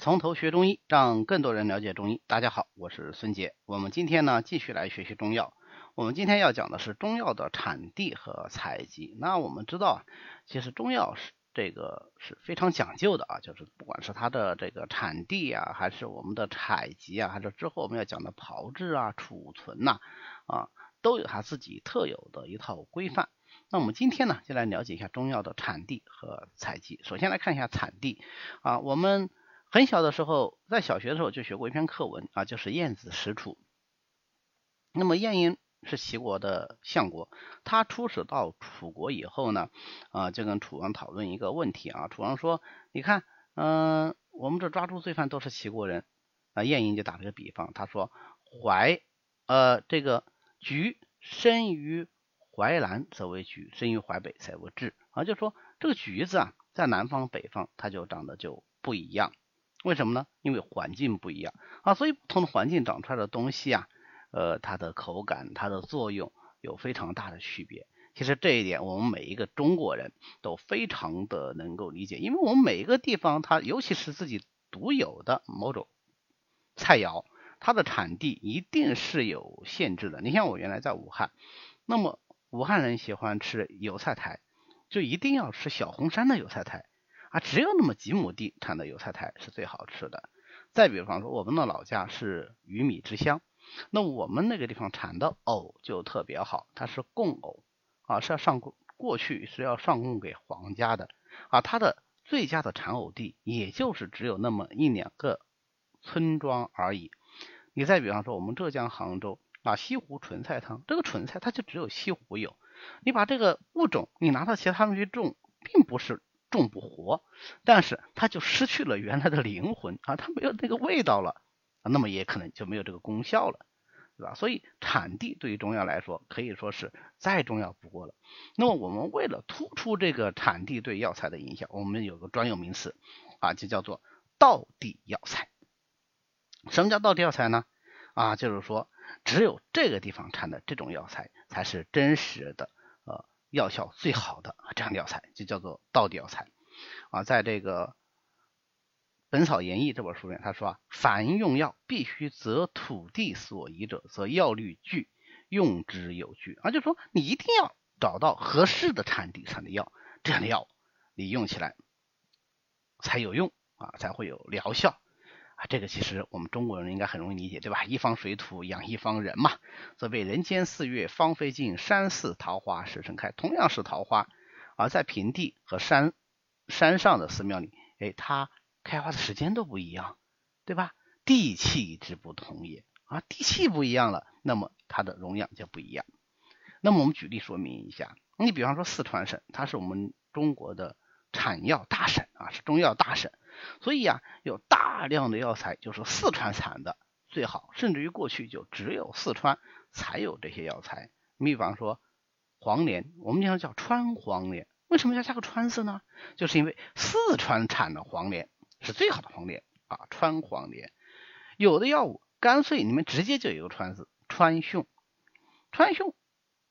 从头学中医，让更多人了解中医。大家好，我是孙杰。我们今天呢，继续来学习中药。我们今天要讲的是中药的产地和采集。那我们知道啊，其实中药是这个是非常讲究的啊，就是不管是它的这个产地啊，还是我们的采集啊，还是之后我们要讲的炮制啊、储存呐啊，都有它自己特有的一套规范。那我们今天呢，就来了解一下中药的产地和采集。首先来看一下产地啊，我们很小的时候，在小学的时候就学过一篇课文啊，就是晏子使楚。那么晏婴是齐国的相国，他出使到楚国以后呢，啊，就跟楚王讨论一个问题啊。楚王说：“你看，嗯，我们这抓住罪犯都是齐国人。”啊，晏婴就打了个比方，他说：“淮，呃，这个橘生于淮南，则为橘；生于淮北，才为枳。”啊，就说这个橘子啊，在南方、北方，它就长得就不一样。为什么呢？因为环境不一样啊，所以不同的环境长出来的东西啊。呃，它的口感、它的作用有非常大的区别。其实这一点，我们每一个中国人都非常的能够理解，因为我们每一个地方，它尤其是自己独有的某种菜肴，它的产地一定是有限制的。你像我原来在武汉，那么武汉人喜欢吃油菜苔，就一定要吃小红山的油菜苔啊，只有那么几亩地产的油菜苔是最好吃的。再比方说，我们的老家是鱼米之乡。那我们那个地方产的藕就特别好，它是贡藕啊，是要上过过去是要上贡给皇家的啊。它的最佳的产藕地也就是只有那么一两个村庄而已。你再比方说我们浙江杭州啊，西湖纯菜汤，这个纯菜它就只有西湖有。你把这个物种你拿到其他地方去种，并不是种不活，但是它就失去了原来的灵魂啊，它没有那个味道了。啊，那么也可能就没有这个功效了，对吧？所以产地对于中药来说可以说是再重要不过了。那么我们为了突出这个产地对药材的影响，我们有个专有名词啊，就叫做道地药材。什么叫道地药材呢？啊，就是说只有这个地方产的这种药材才是真实的药效最好的这样的药材，就叫做道地药材啊，在这个。《本草研议》这本书里面，他说啊，凡用药必须择土地所宜者，则药律具，用之有据啊。就说你一定要找到合适的产地产的药，这样的药你用起来才有用啊，才会有疗效啊。这个其实我们中国人应该很容易理解，对吧？一方水土养一方人嘛。所谓人间四月芳菲尽，山寺桃花始盛开。同样是桃花，而在平地和山山上的寺庙里，哎，它。开花的时间都不一样，对吧？地气之不同也啊，地气不一样了，那么它的容量就不一样。那么我们举例说明一下，你比方说四川省，它是我们中国的产药大省啊，是中药大省，所以啊，有大量的药材就是四川产的最好，甚至于过去就只有四川才有这些药材。你比方说黄连，我们经常叫川黄连，为什么要加个川字呢？就是因为四川产的黄连。是最好的黄连啊，川黄连。有的药物干脆你们直接就有个川字，川芎。川芎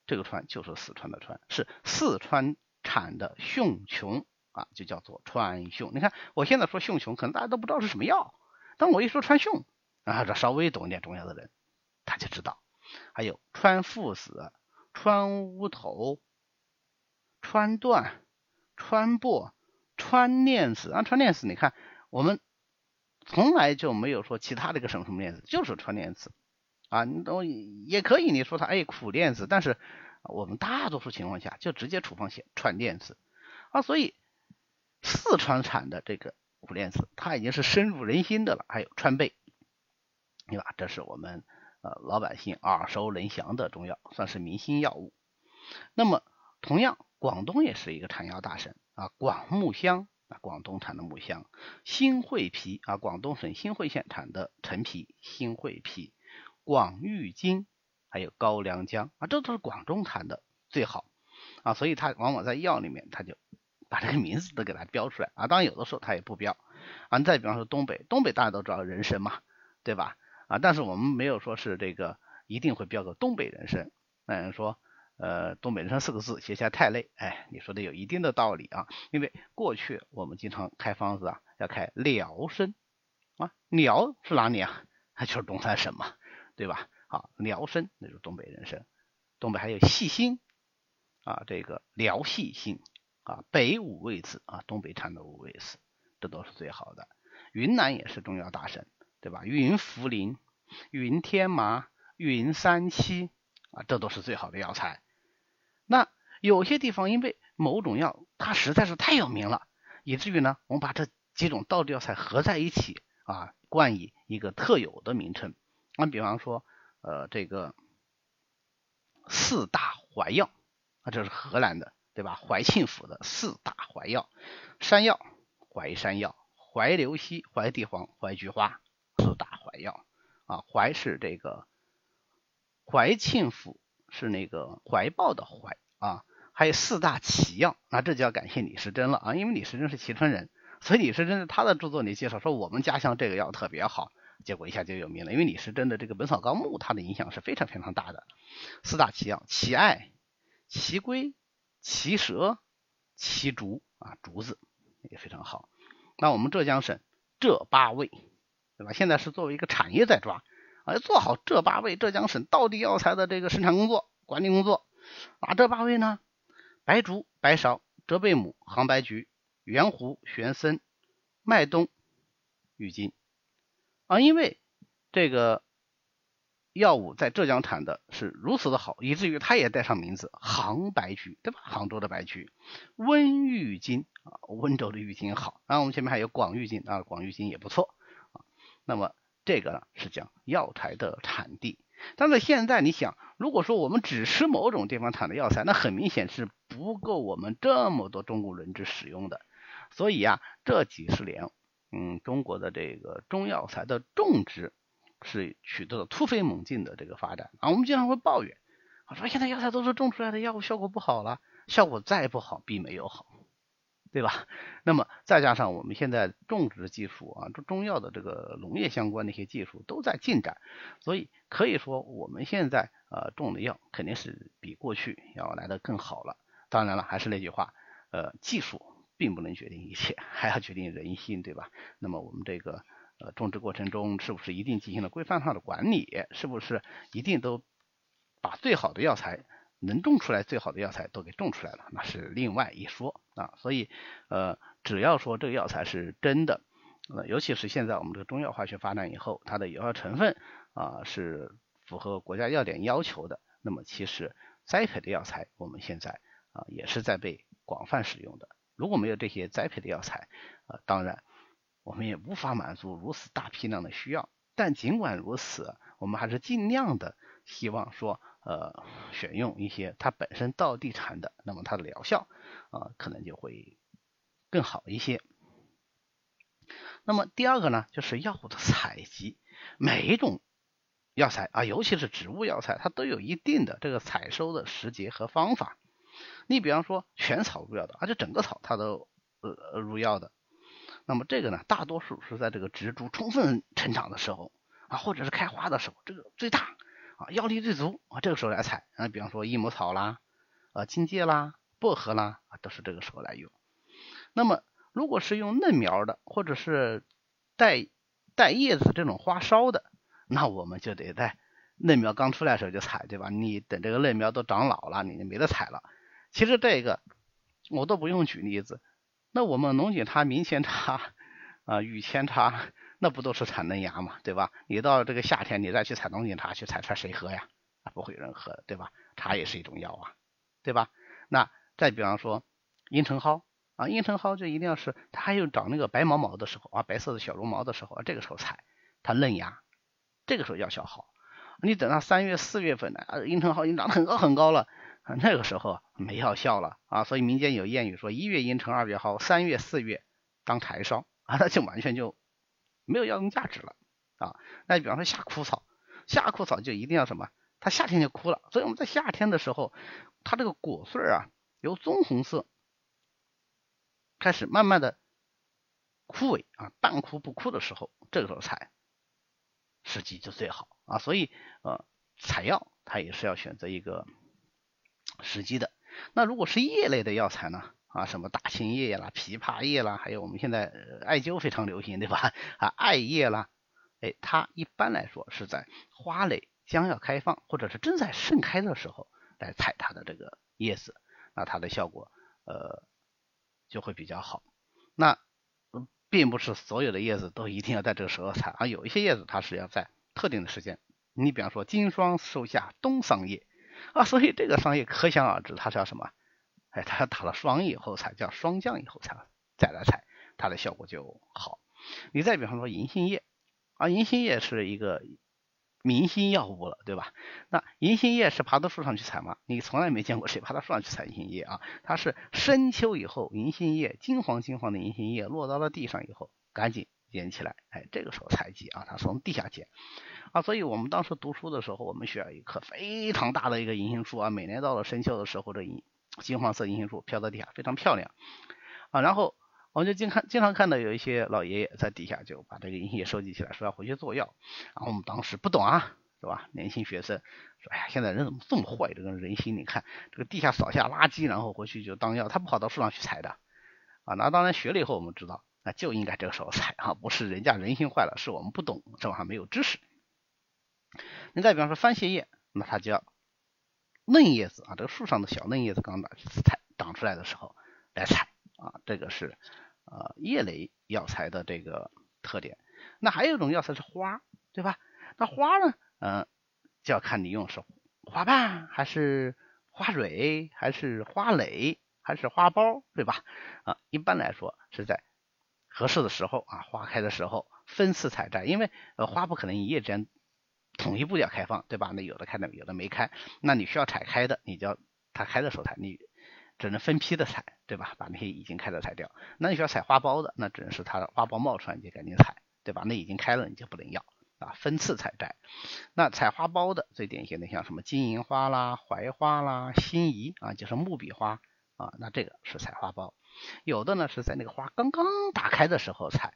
这个川就是四川的川，是四川产的芎琼啊，就叫做川芎。你看我现在说芎琼，可能大家都不知道是什么药，但我一说川芎啊，这稍微懂一点中药的人他就知道。还有川附子、川乌头、川断、川柏、川链子啊，川链子，你看。我们从来就没有说其他的一个什么什么链子，就是川链子啊，你都也可以你说它哎苦链子，但是我们大多数情况下就直接处方写川链子啊，所以四川产的这个苦链子，它已经是深入人心的了。还有川贝，对吧？这是我们呃老百姓耳熟能详的中药，算是明星药物。那么同样，广东也是一个产药大省啊，广木香。啊，广东产的木香，新会皮啊，广东省新会县产的陈皮，新会皮，广玉金，还有高良姜啊，这都是广东产的最好啊，所以它往往在药里面，它就把这个名字都给它标出来啊。当然有的时候它也不标啊。再比方说东北，东北大家都知道人参嘛，对吧？啊，但是我们没有说是这个一定会标个东北人参，那人，说。呃，东北人参四个字写起来太累，哎，你说的有一定的道理啊。因为过去我们经常开方子啊，要开辽参啊，辽是哪里啊？那就是东三省嘛，对吧？好，辽参那就是东北人参，东北还有细辛啊，这个辽细辛啊，北五味子啊，东北产的五味子，这都是最好的。云南也是中药大省，对吧？云茯苓、云天麻、云三七啊，这都是最好的药材。那有些地方因为某种药它实在是太有名了，以至于呢，我们把这几种道地药材合在一起啊，冠以一个特有的名称。那比方说，呃，这个四大怀药啊，这是荷兰的，对吧？怀庆府的四大怀药，山药、淮山药。怀刘溪、怀地黄、怀菊花四大怀药啊，怀是这个怀庆府是那个怀抱的怀啊，还有四大奇药，那这就要感谢李时珍了啊，因为李时珍是蕲春人，所以李时珍在他的著作里介绍说我们家乡这个药特别好，结果一下就有名了，因为李时珍的这个《本草纲目》它的影响是非常非常大的。四大奇药：奇艾、奇龟、奇蛇、奇竹啊，竹子也非常好。那我们浙江省这八味，对吧？现在是作为一个产业在抓，啊，做好这八味浙江省道地药材的这个生产工作、管理工作。哪这八味呢？白术、白芍、折贝母、杭白菊、圆胡、玄参、麦冬、郁金。啊，因为这个。药物在浙江产的是如此的好，以至于它也带上名字杭白菊，对吧？杭州的白菊，温郁金啊，温州的郁金好。然后我们前面还有广郁金啊，广郁金也不错啊。那么这个呢是讲药材的产地。但是现在你想，如果说我们只吃某种地方产的药材，那很明显是不够我们这么多中国人之使用的。所以啊，这几十年，嗯，中国的这个中药材的种植。是取得了突飞猛进的这个发展啊！我们经常会抱怨，我说现在药材都是种出来的，药物效果不好了，效果再不好，比没有好，对吧？那么再加上我们现在种植技术啊，中中药的这个农业相关的一些技术都在进展，所以可以说我们现在呃种的药肯定是比过去要来的更好了。当然了，还是那句话，呃，技术并不能决定一切，还要决定人心，对吧？那么我们这个。呃，种植过程中是不是一定进行了规范化的管理？是不是一定都把最好的药材能种出来，最好的药材都给种出来了？那是另外一说啊。所以，呃，只要说这个药材是真的，呃，尤其是现在我们这个中药化学发展以后，它的有效成分啊是符合国家药典要求的，那么其实栽培的药材我们现在啊也是在被广泛使用的。如果没有这些栽培的药材，啊，当然。我们也无法满足如此大批量的需要，但尽管如此，我们还是尽量的希望说，呃，选用一些它本身道地产的，那么它的疗效啊，可能就会更好一些。那么第二个呢，就是药物的采集，每一种药材啊，尤其是植物药材，它都有一定的这个采收的时节和方法。你比方说全草入药的，而且整个草它都呃入药的。那么这个呢，大多数是在这个植株充分成长的时候啊，或者是开花的时候，这个最大啊，药力最足啊，这个时候来采啊。比方说益母草啦、啊荆芥啦、薄荷啦，都是这个时候来用。那么如果是用嫩苗的，或者是带带叶子这种花梢的，那我们就得在嫩苗刚出来的时候就采，对吧？你等这个嫩苗都长老了，你就没得采了。其实这个我都不用举例子。那我们龙井茶、明前茶啊、雨前茶，那不都是产嫩芽嘛，对吧？你到这个夏天，你再去采龙井茶，去采出来谁喝呀？啊，不会有人喝，对吧？茶也是一种药啊，对吧？那再比方说茵陈蒿啊，茵陈蒿就一定要是它还有长那个白毛毛的时候啊，白色的小绒毛的时候，这个时候采它嫩芽，这个时候药效好。你等到三月、四月份呢，啊，茵陈蒿已经长得很高很高了。那个时候没药效了啊，所以民间有谚语说：一月阴沉，二月蒿，三月四月当柴烧啊，那就完全就没有药用价值了啊。那比方说夏枯草，夏枯草就一定要什么？它夏天就枯了，所以我们在夏天的时候，它这个果穗啊由棕红色开始慢慢的枯萎啊，半枯不枯的时候，这个时候采时机就最好啊。所以呃，采药它也是要选择一个。时机的，那如果是叶类的药材呢？啊，什么大青叶啦、枇杷叶啦，还有我们现在艾灸非常流行，对吧？啊，艾叶啦，哎，它一般来说是在花蕾将要开放或者是正在盛开的时候来采它的这个叶子，那它的效果呃就会比较好。那并不是所有的叶子都一定要在这个时候采，啊，有一些叶子它是要在特定的时间。你比方说金霜收下冬桑叶 啊，所以这个桑叶可想而知，它是要什么？哎，它打了霜以后采，叫霜降以后采，再来采，它的效果就好。你再比方说银杏叶啊，银杏叶是一个明星药物了，对吧？那银杏叶是爬到树上去采吗？你从来没见过谁爬到树上去采银杏叶啊？它是深秋以后，银杏叶金黄金黄的银杏叶落到了地上以后，赶紧捡起来，哎，这个时候采集啊，它从地下捡啊。所以我们当时读书的时候，我们学校一棵非常大的一个银杏树啊，每年到了深秋的时候，这银金黄色银杏树飘到地下，非常漂亮啊。然后我们就经看经常看到有一些老爷爷在底下就把这个银杏叶收集起来，说要回去做药。然后我们当时不懂啊，是吧？年轻学生说：“哎呀，现在人怎么这么坏？这个人心，你看这个地下扫下垃圾，然后回去就当药，他不跑到树上去采的啊。”那当然学了以后我们知道，就应该这个时候采啊，不是人家人心坏了，是我们不懂，这玩意没有知识。你再比方说番茄叶，那它就要。嫩叶子啊，这个树上的小嫩叶子刚长采长出来的时候来采啊，这个是呃叶类药材的这个特点。那还有一种药材是花，对吧？那花呢，嗯，就要看你用是花瓣还是花蕊还是花蕾还是花苞，对吧？啊，一般来说是在合适的时候啊，花开的时候分次采摘，因为呃花不可能一夜之间。统一步调开放，对吧？那有的开的，有的没开，那你需要采开的，你就要它开的时候采，你只能分批的采，对吧？把那些已经开的采掉。那你需要采花苞的，那只能是它的花苞冒出来你就赶紧采，对吧？那已经开了你就不能要啊，分次采摘。那采花苞的最典型的像什么金银花啦、槐花啦、辛夷啊，就是木笔花啊，那这个是采花苞。有的呢是在那个花刚刚打开的时候采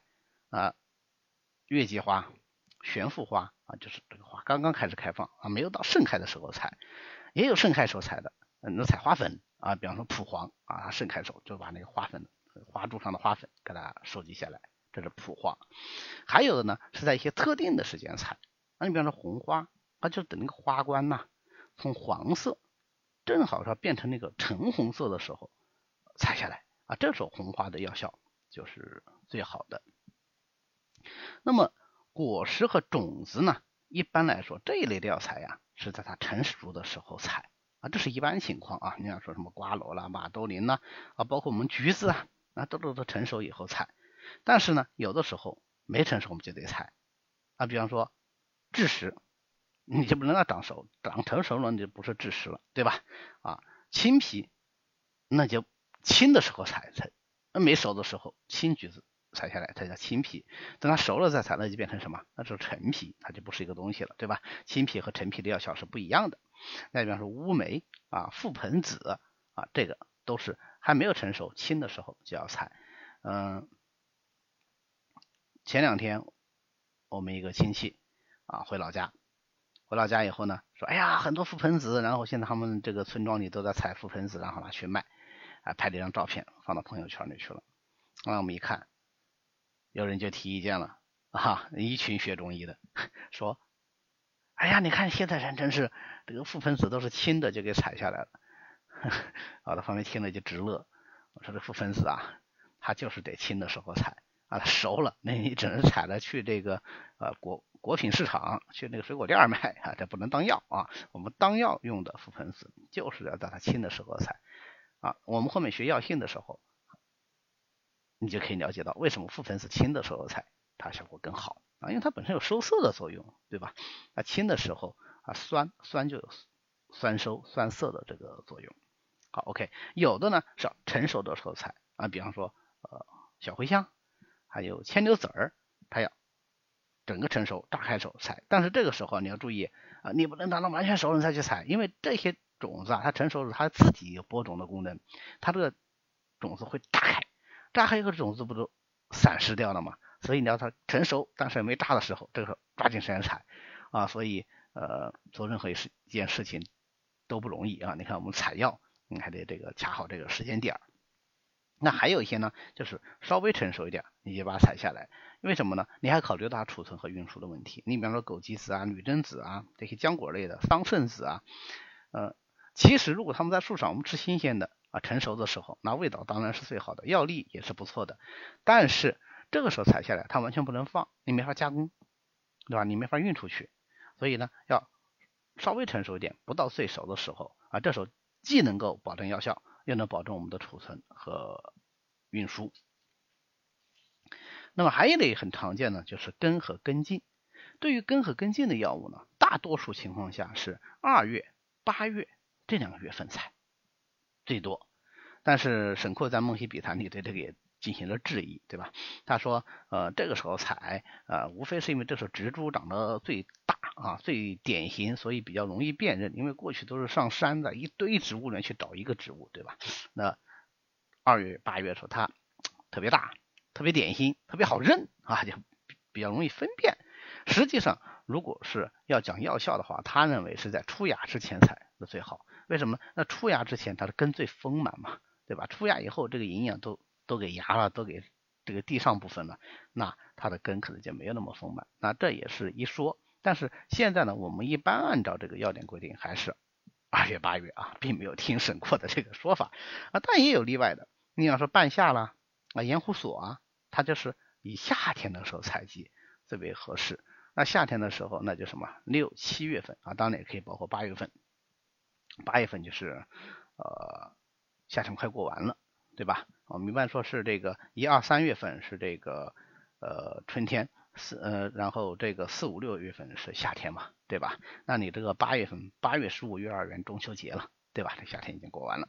啊，月季花。悬浮花啊，就是这个花刚刚开始开放啊，没有到盛开的时候采，也有盛开时候采的，那采花粉啊，比方说蒲黄啊，盛开时候就把那个花粉花柱上的花粉给它收集下来，这是蒲黄。还有的呢是在一些特定的时间采，那你比方说红花，它就等那个花冠呐从黄色正好是变成那个橙红色的时候采下来啊，这时候红花的药效就是最好的。那么。果实和种子呢，一般来说这一类的药材呀，是在它成熟的时候采啊，这是一般情况啊。你要说什么瓜蒌啦、马兜铃啦啊，包括我们橘子啊，那都都都成熟以后采。但是呢，有的时候没成熟我们就得采啊。比方说枳实，你就不能让它长熟，长成熟了你就不是枳实了，对吧？啊，青皮那就青的时候采采，那没熟的时候青橘子。采下来，它叫青皮，等它熟了再采，那就变成什么？那是陈皮，它就不是一个东西了，对吧？青皮和陈皮的药效是不一样的。那比方说乌梅啊、覆盆子啊，这个都是还没有成熟青的时候就要采。嗯，前两天我们一个亲戚啊回老家，回老家以后呢，说哎呀很多覆盆子，然后现在他们这个村庄里都在采覆盆子，然后拿去卖，啊拍了一张照片放到朋友圈里去了。那我们一看。有人就提意见了啊，一群学中医的 说：“哎呀，你看现在人真是这个覆盆子都是青的就给采下来了。”好的，方面听了就直乐。我说这覆盆子啊，它就是得青的时候采啊，熟了那你只能采了去这个呃果果品市场去那个水果店卖啊，这不能当药啊。我们当药用的覆盆子就是要在它青的时候采啊。我们后面学药性的时候。你就可以了解到为什么覆盆子青的时候采它效果更好啊，因为它本身有收涩的作用，对吧？啊，青的时候啊酸酸就有酸收酸涩的这个作用。好，OK，有的呢是成熟的时候采啊，比方说呃小茴香，还有牵牛子儿，它要整个成熟炸开时候采。但是这个时候你要注意啊，你不能等到完全熟了再去采，因为这些种子啊它成熟了它自己有播种的功能，它这个种子会炸开。炸开一个种子不都散失掉了吗？所以你要它成熟但是没炸的时候，这个时候抓紧时间采啊。所以呃做任何一事一件事情都不容易啊。你看我们采药，你还得这个掐好这个时间点儿。那还有一些呢，就是稍微成熟一点，你就把它采下来。为什么呢？你还考虑到它储存和运输的问题。你比方说枸杞子啊、女贞子啊这些浆果类的，桑葚子啊，呃，其实如果它们在树上，我们吃新鲜的啊，成熟的时候，那味道当然是最好的，药力也是不错的。但是这个时候采下来，它完全不能放，你没法加工，对吧？你没法运出去。所以呢，要稍微成熟一点，不到最熟的时候啊，这时候既能够保证药效，又能保证我们的储存和运输。那么还有一类很常见的就是根和根茎。对于根和根茎的药物呢，大多数情况下是二月、八月这两个月份采最多。但是沈括在《梦溪笔谈》里对这个也进行了质疑，对吧？他说，呃，这个时候采，呃，无非是因为这时候植株长得最大啊，最典型，所以比较容易辨认。因为过去都是上山的一堆植物里面去找一个植物，对吧？那二月、八月的时候它特别大。特别典型，特别好认啊，就比较容易分辨。实际上，如果是要讲药效的话，他认为是在出芽之前采那最好。为什么？那出芽之前它的根最丰满嘛，对吧？出芽以后，这个营养都都给芽了，都给这个地上部分了，那它的根可能就没有那么丰满。那这也是一说。但是现在呢，我们一般按照这个要点规定，还是二月八月啊，并没有听审过的这个说法啊。但也有例外的，你要说半夏啦啊，盐胡索啊。它就是以夏天的时候采集最为合适。那夏天的时候，那就什么六七月份啊，当然也可以包括八月份。八月份就是呃夏天快过完了，对吧？我们一般说是这个一二三月份是这个呃春天，四呃然后这个四五六月份是夏天嘛，对吧？那你这个八月份，八月十五月二元中秋节了，对吧？这夏天已经过完了。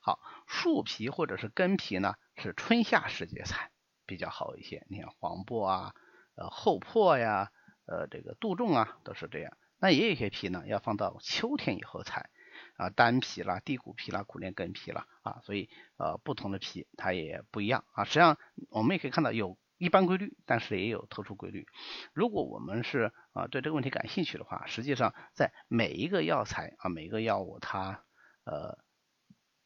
好，树皮或者是根皮呢，是春夏时节采。比较好一些，你看黄柏啊，呃厚朴呀，呃这个杜仲啊，都是这样。那也有一些皮呢，要放到秋天以后采啊，丹皮啦、地骨皮啦、苦楝根皮啦啊，所以呃不同的皮它也不一样啊。实际上我们也可以看到有一般规律，但是也有特殊规律。如果我们是啊对这个问题感兴趣的话，实际上在每一个药材啊每一个药物它呃。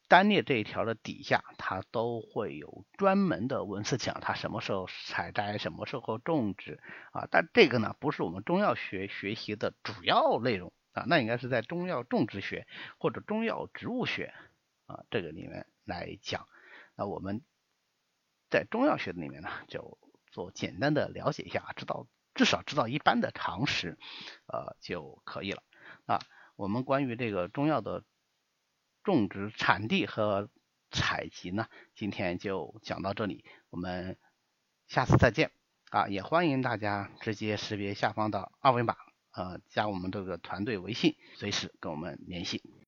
单列这一条的底下，它都会有专门的文字讲它什么时候采摘，什么时候种植啊。但这个呢，不是我们中药学学习的主要内容啊，那应该是在中药种植学或者中药植物学啊这个里面来讲。那我们在中药学里面呢，就做简单的了解一下，知道至少知道一般的常识呃就可以了啊。我们关于这个中药的。种植产地和采集呢，今天就讲到这里，我们下次再见啊！也欢迎大家直接识别下方的二维码，呃，加我们这个团队微信，随时跟我们联系。